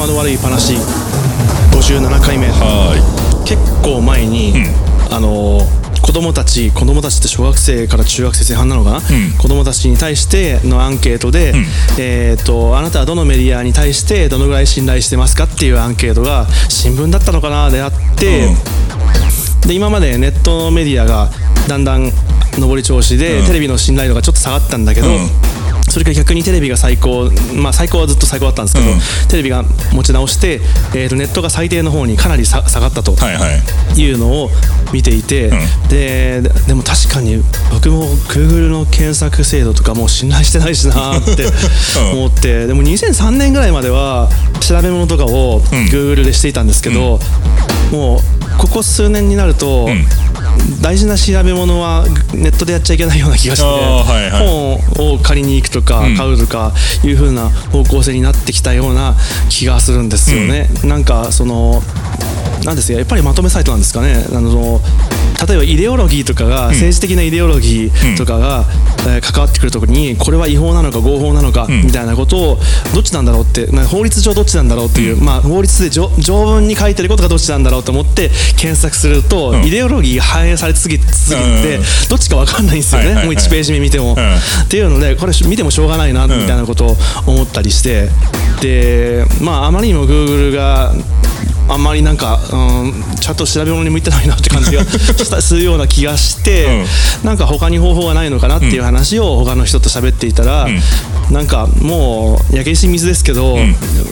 頭の悪い話。57回目。は結構前に、あの子供たち子供たちって小学生から中学生前半なのかな、子供たちに対してのアンケートで、えー、とあなたはどのメディアに対してどのぐらい信頼してますかっていうアンケートが新聞だったのかなであって、で今までネットメディアがだんだん上り調子で、うん。テレビの信頼度がちょっと下がったんだけど、うんそれから逆にテレビが最高まあ最高はずっと最高だったんですけど、うん。テレビが持ち直して、えー、とネットが最低の方にかなりさ下がったと。いはいはい。いうのを見ていて、ん。ででも確かに僕も Google の検索精度とかもう信頼してないしなって うん。思ってでも2003年ぐらいまでは調べ物とかをん。Google でしていたんですけど、もうここ数年になると、ん大事な調べ物はネットでやっちゃいけないような気がして、はいはい。本を借りに行くとかん。買うとかいう風な方向性になってきたような気がするんですよね。なんかそのなんですかやっぱりまとめサイトなんですかね。あの例えばイデオロギーとかが、政治的なイデオロギーとかが、えー関わってくるところにこれは違法なのか合法なのか、みたいなことをどっちなんだろうってな法律上どっちなんだろうっていう、まあ、法律で条条文に書いてることがどっちなんだろうと思って検索すると、ん。イデオロギーが反映されすぎて、うん。どっちか分かんないんですよね、もう1ページ目見ても。ん。っていうのでこれ見てもしょうがないなみたいなことを思ったりして、でまああまりにも Google があんまりなんか、うん、ちゃんと調べ物に向いてないなって感じが したするような気がして、なんか他に方法がないのかなっていう話を他の人と喋っていたら、なんかもう焼け石水ですけど、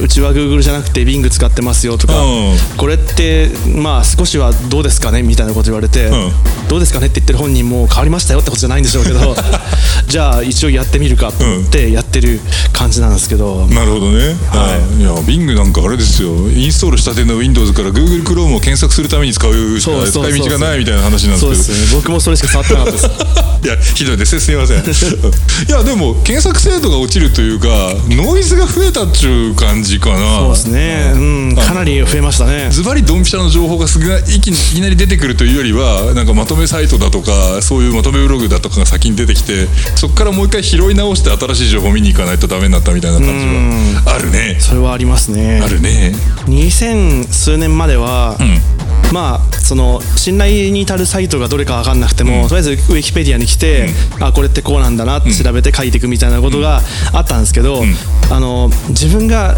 うちは Google じゃなくて Bing 使ってますよとか、うん。これってまあ少しはどうですかねみたいなこと言われて、ん。どうですかねって言ってる本人も変わりましたよってことじゃないんでしょうけど じゃあ一応やってみるかってやってる感じなんですけど、なるほどね、はい、いや Bing なんかあれですよ。インストールしたての Windows から Google Chrome を検索するために使うしかそうそうそう使い道がないみたいな話なんそうですけど。ですね。僕もそれしか触ってなかったです。いやひどいです。ねすいません。いやでも検索精度が落ちるというかノイズが増えたっちゅう感じかな。そうですね。うんかなり増えましたね。ズバリドンピシャの情報がすぐいきいきなり出てくるというよりはなんかまとめサイトだとかそういうまとめブログだとかが先に出てきてそこからもう一回拾い直して新しい情報を見に行かないとダメになったみたいな感じはあるね。それはありますね。あるね。2000数年までは、ん。まあその信頼に至るサイトがどれか分かんなくても、とりあえずウィキペディアに来て、あこれってこうなんだなって調べて書いていくみたいなことがあったんですけど、あの自分が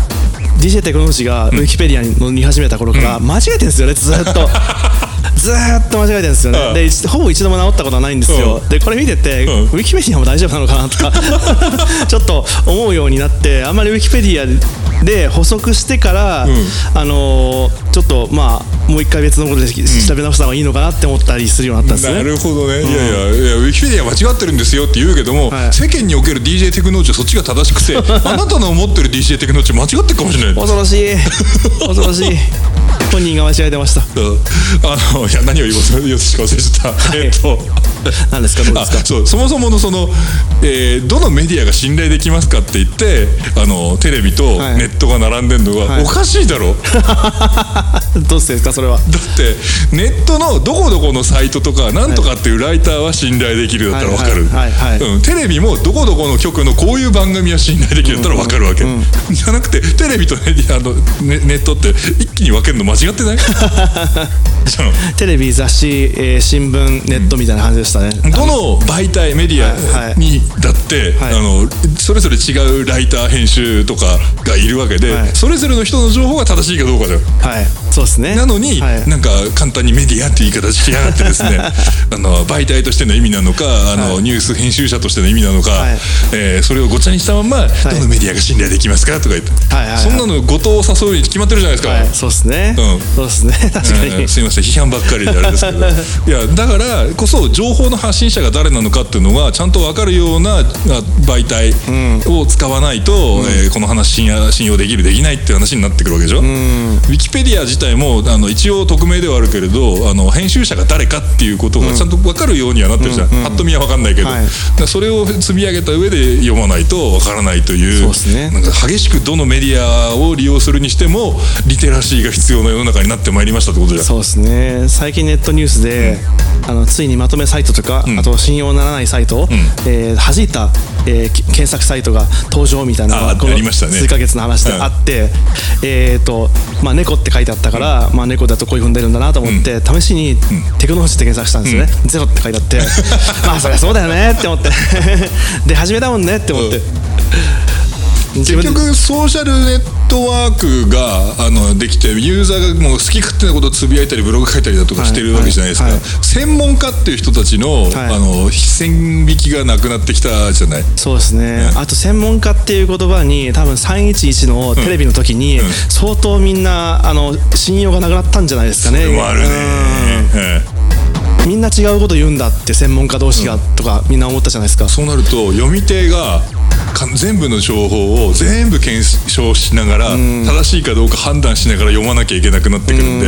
DJ テクノロジーがウィキペディアに載り始めた頃から間違えてるんですよねずーっと。ずーっと間違えてるんですよね、うん。で一ほぼ一度も直ったことはないんですよ、うん。でこれ見てて、うん。ウィキペディアも大丈夫なのかなとか ちょっと思うようになってあんまりウィキペディアで補足してから、ん。あのーちょっとまあもう一回別のことで調べ直した方がいいのかなって思ったりするようになったんですなね。るほどね、いやいやいやウィキペディア間違ってるんですよって言うけども、はい。世間における DJ テクノロジーはそっちが正しくて あなたの思ってる DJ テクノロジー間違ってるかもしれない。恐ろしい。恐ろしい。本人が間違えてました。う。んあのいや何を言おうとしか忘れちゃった、えっと 何ですか？どうであすか？そうそもそものその、えーどのメディアが信頼できますかって言ってあのテレビとはい。ネットが並んでるのは、はい。おかしいだろ どうしてですかそれは？だってネットのどこどこのサイトとかなんとかっていうライターは信頼できるだったらわかる、はいはいはいはい。うん、テレビもどこどこの局のこういう番組は信頼できるだったらわかるわけ、じゃなくてテレビとネディアのネネットって一気に分けるの間違ってない じゃあテレビ雑誌、えー新聞ネットみたいな感じでしたね、どの媒体メディはいアにだって、はい。あのそれぞれ違うライター編集とかがいるわけで、はい。それぞれの人の情報が正しいかどうかだよはい。そうですね。なのに、はい。なんか簡単にメディアっていう言い方しやがってですね あの媒体としての意味なのかあの、はい。ニュース編集者としての意味なのか、はい。えーそれをごちゃにしたまま、どのメディアが信頼できますかとか言って、はいはいはい。そんなの後藤を誘うに決まってるじゃないですか。はい。そうですね、うん。そうですね。確かに、うんすみません批判ばっかりであれですけど。いやだからこそ情報の発信者が誰なのかっていうのがちゃんと分かるようなあ媒体を使わないと、えーこの話信用できるできないっていう話になってくるわけでしょ、ウィキペディア自体もあの一応匿名ではあるけれどあの編集者が誰かっていうことがちゃんと分かるようにはなってるじゃん、うんうんと見は分かんないけど、はい。それを積み上げた上で読まないと分からないというそうですね。なんか激しくどのメディアを利用するにしてもリテラシーが必要な世の中になってまいりましたってことじゃん。そうですね。最近ネットニュースで、あのついにまとめサイトとか、ん。あと信用ならないサイトを、えー弾いた、えーき検索サイトが登場みたいなのあがたね。数ヶ月の話であって、えーとまあ、猫って書いてあったから、まあ、猫だとこういうふうに出るんだなと思って、試しにテクノロジーって検索したんですよね、ゼロって書いてあって まあそりゃそうだよねって思って。で始めたもんねって思って。自結局ソーシャルネットワークがあのできてユーザーがもう好き勝手なことをつぶやいたりブログ書いたりだとかしてるわけじゃないですか、専門家っていう人たちの,、い。あの線引きがなくなってきたじゃない？そうですね、あと専門家っていう言葉に多分311のテレビの時に相当みんなあの信用がなくなったんじゃないですかね。それもあるね、みんな違うこと言うんだって専門家同士がとかみんな思ったじゃないですか。そうなると読み手がか全部の情報を全部検証しながら正しいかどうか判断しながら読まなきゃいけなくなってくるん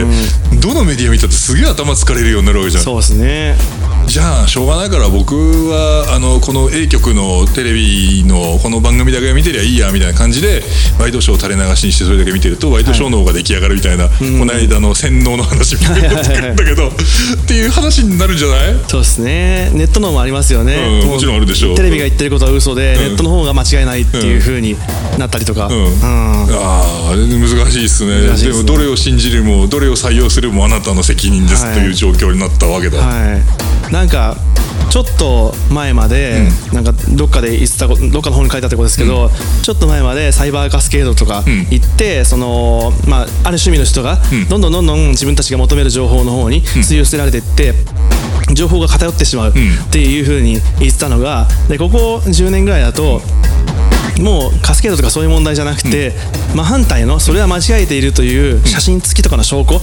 でどのメディア見たってすげえ頭疲れるようになるわけじゃんそうですね。じゃあしょうがないから僕はあのこの A 局のテレビのこの番組だけ見てりゃいいやみたいな感じでワイドショー垂れ流しにしてそれだけ見てるとワイドショーの方が出来上がるみたいな、この間の洗脳の話みたいになってくるんだけど っていう話になるんじゃない？そうですね。ネットのもありますよね。うんもちろんあるでしょう。テレビが言ってることは嘘で、ネットの方が間違いないっていう風になったりとか。うん。うん。ああ難しいですね。ね。でもどれを信じるもどれを採用するもあなたの責任ですはいとい。う状況になったわけだ、はい、なんかちょっと前まで、なんかどっかで言ってたこどっかの本に書いてあったことですけど、ちょっと前までサイバーカスケードとかん。行って、そのまあ、ある趣味の人がどんどんどんどん自分たちが求める情報の方に吸い寄せられていって。情報が偏ってしまうっていうふうに言ってたのがでここ10年ぐらいだともうカスケードとかそういう問題じゃなくて、真反対のそれは間違えているという写真付きとかの証拠、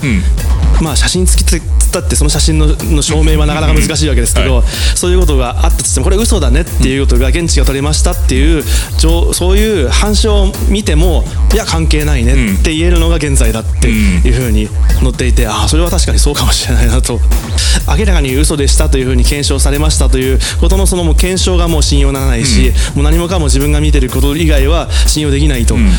まあ写真付きって言ったってその写真のの証明はなかなか難しいわけですけど、はそういうことがあったとしてもこれ嘘だねっていうことが現地が取れましたっていう情そういう反証を見てもいや関係ないねって言えるのが現在だっていうふうに載っていてああそれは確かにそうかもしれないなと。明らかに嘘でしたというふうに検証されましたということのそのもう検証がもう信用ならないし、もう何もかも自分が見てること以外は信用できないと、うん。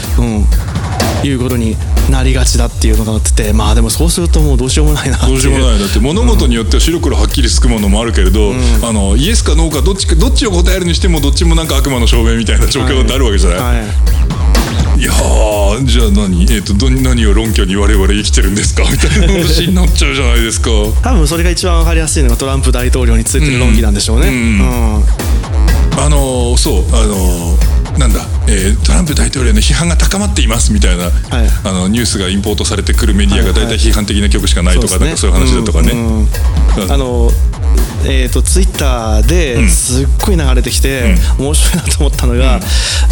いうことになりがちだっていうのがなっててまあでもそうするともうどうしようもないなどうしようもないだって。物事によっては白黒はっきりつくものもあるけれど、あのイエスかノーかどっちかどっちを答えるにしてもどっちもなんか悪魔の証明みたいな状況になるわけじゃない、はい。い、やーじゃあ何,、えー、とど何を論拠に我々生きてるんですか？みたいな話になっちゃうじゃないですか。多分それが一番わかりやすいのがトランプ大統領についてる論議なんでしょうね。うんうんあのーそうあのーなんだ、えートランプ大統領への批判が高まっていますみたいな、あのニュースがインポートされてくるメディアが大体批判的な曲しかないとか、そうですね。なんかそういう話だとかね。うんうん。うん。あのえー、とツイッターですっごい流れてきて、面白いなと思ったのが、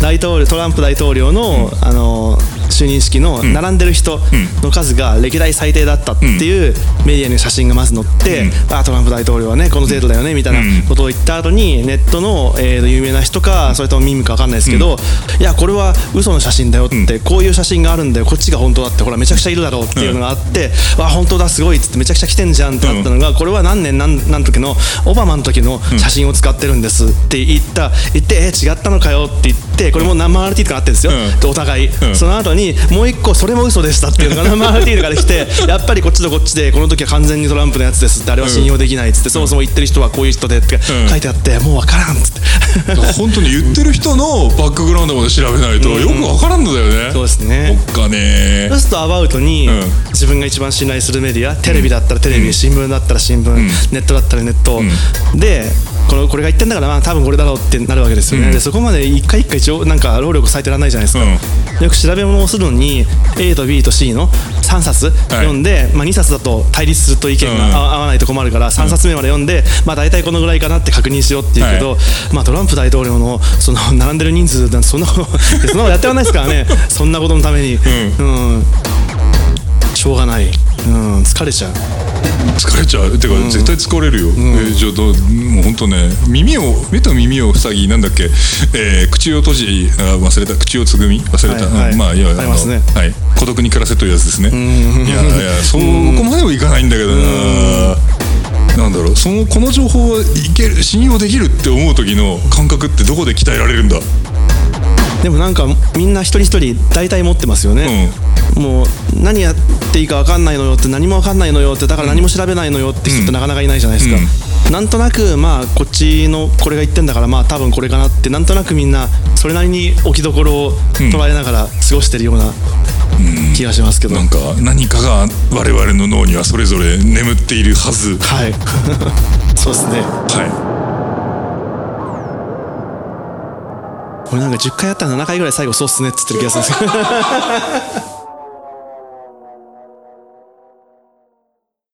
大統領トランプ大統領の,、あの就任式の並んでる人の数が歴代最低だったっていうメディアの写真がまず載って、あトランプ大統領はねこの程度だよねみたいなことを言った後にネットの、えーと有名な人かそれともミームか分かんないですけど、いやこれは嘘の写真だよって、こういう写真があるんだよ。こっちが本当だってほらめちゃくちゃいるだろうっていうのがあって、わ本当だすごいっつってめちゃくちゃ来てんじゃんってなったのが、これは何年何何の時のオバマの時の写真を使ってるんですって言った言ってえ違ったのかよって言ってこれも生 RT とかなってるんですよ、うん。でお互い、ん。その後にもう一個それも嘘でしたっていうのが生 RT とかで来てやっぱりこっちとこっちでこの時は完全にトランプのやつですってあれは信用できないっつって、そもそも言ってる人はこういう人でってうん。書いてあって、もう分からんっつって。本当に言ってる人のバックグラウンドまで調べないとよくわからんのだよね。そうですね。おっかねそうするとアバウトに、うん。自分が一番信頼するメディアテレビだったらテレビ、新聞だったら新聞、ネットだったらネット、でこれこれが言ってんだからまあ多分これだろうってなるわけですよね、でそこまで一回一回一応なんか労力割いてらんないじゃないですか、よく調べ物をするのに A と B と C の3冊読んで、まあ、2冊だと対立すると意見が合合わないと困るから3冊目まで読んで、まあ、大体このぐらいかなって確認しようっていうけど、はまあ、トランプ大統領のその並んでる人数なんてそんなそんなことやってらんないですからね。そんなことのために。うんししょうがない、うん、疲れちゃう。疲れちゃう？てか、絶対疲れるよ、えーじゃあどうもう本当ね耳を目と耳を塞ぎなんだっけ、えー口を閉じあ忘れた。口をつぐみ？忘れた、はいはい。うんまあいやありますね。はい。孤独に暮らせというやつですね。いやいやそこまでもいかないんだけどな。なんだろう？そのこの情報はいける信用できるって思う時の感覚ってどこで鍛えられるんだ？でもなんかみんな一人一人大体持ってますよね、もう何やっていいか分かんないのよって何も分かんないのよってだから何も調べないのよって人ってなかなかいないじゃないですか、なんとなくまあこっちのこれが言ってんだからまあ多分これかなってなんとなくみんなそれなりに置きどころを捉えながら過ごしてるような気がしますけど、なんか何かが我々の脳にはそれぞれ眠っているはず。はい。そうですね。はこれなんか10回やったら7回ぐらい最後そうっすねっつってる気がするんですけど。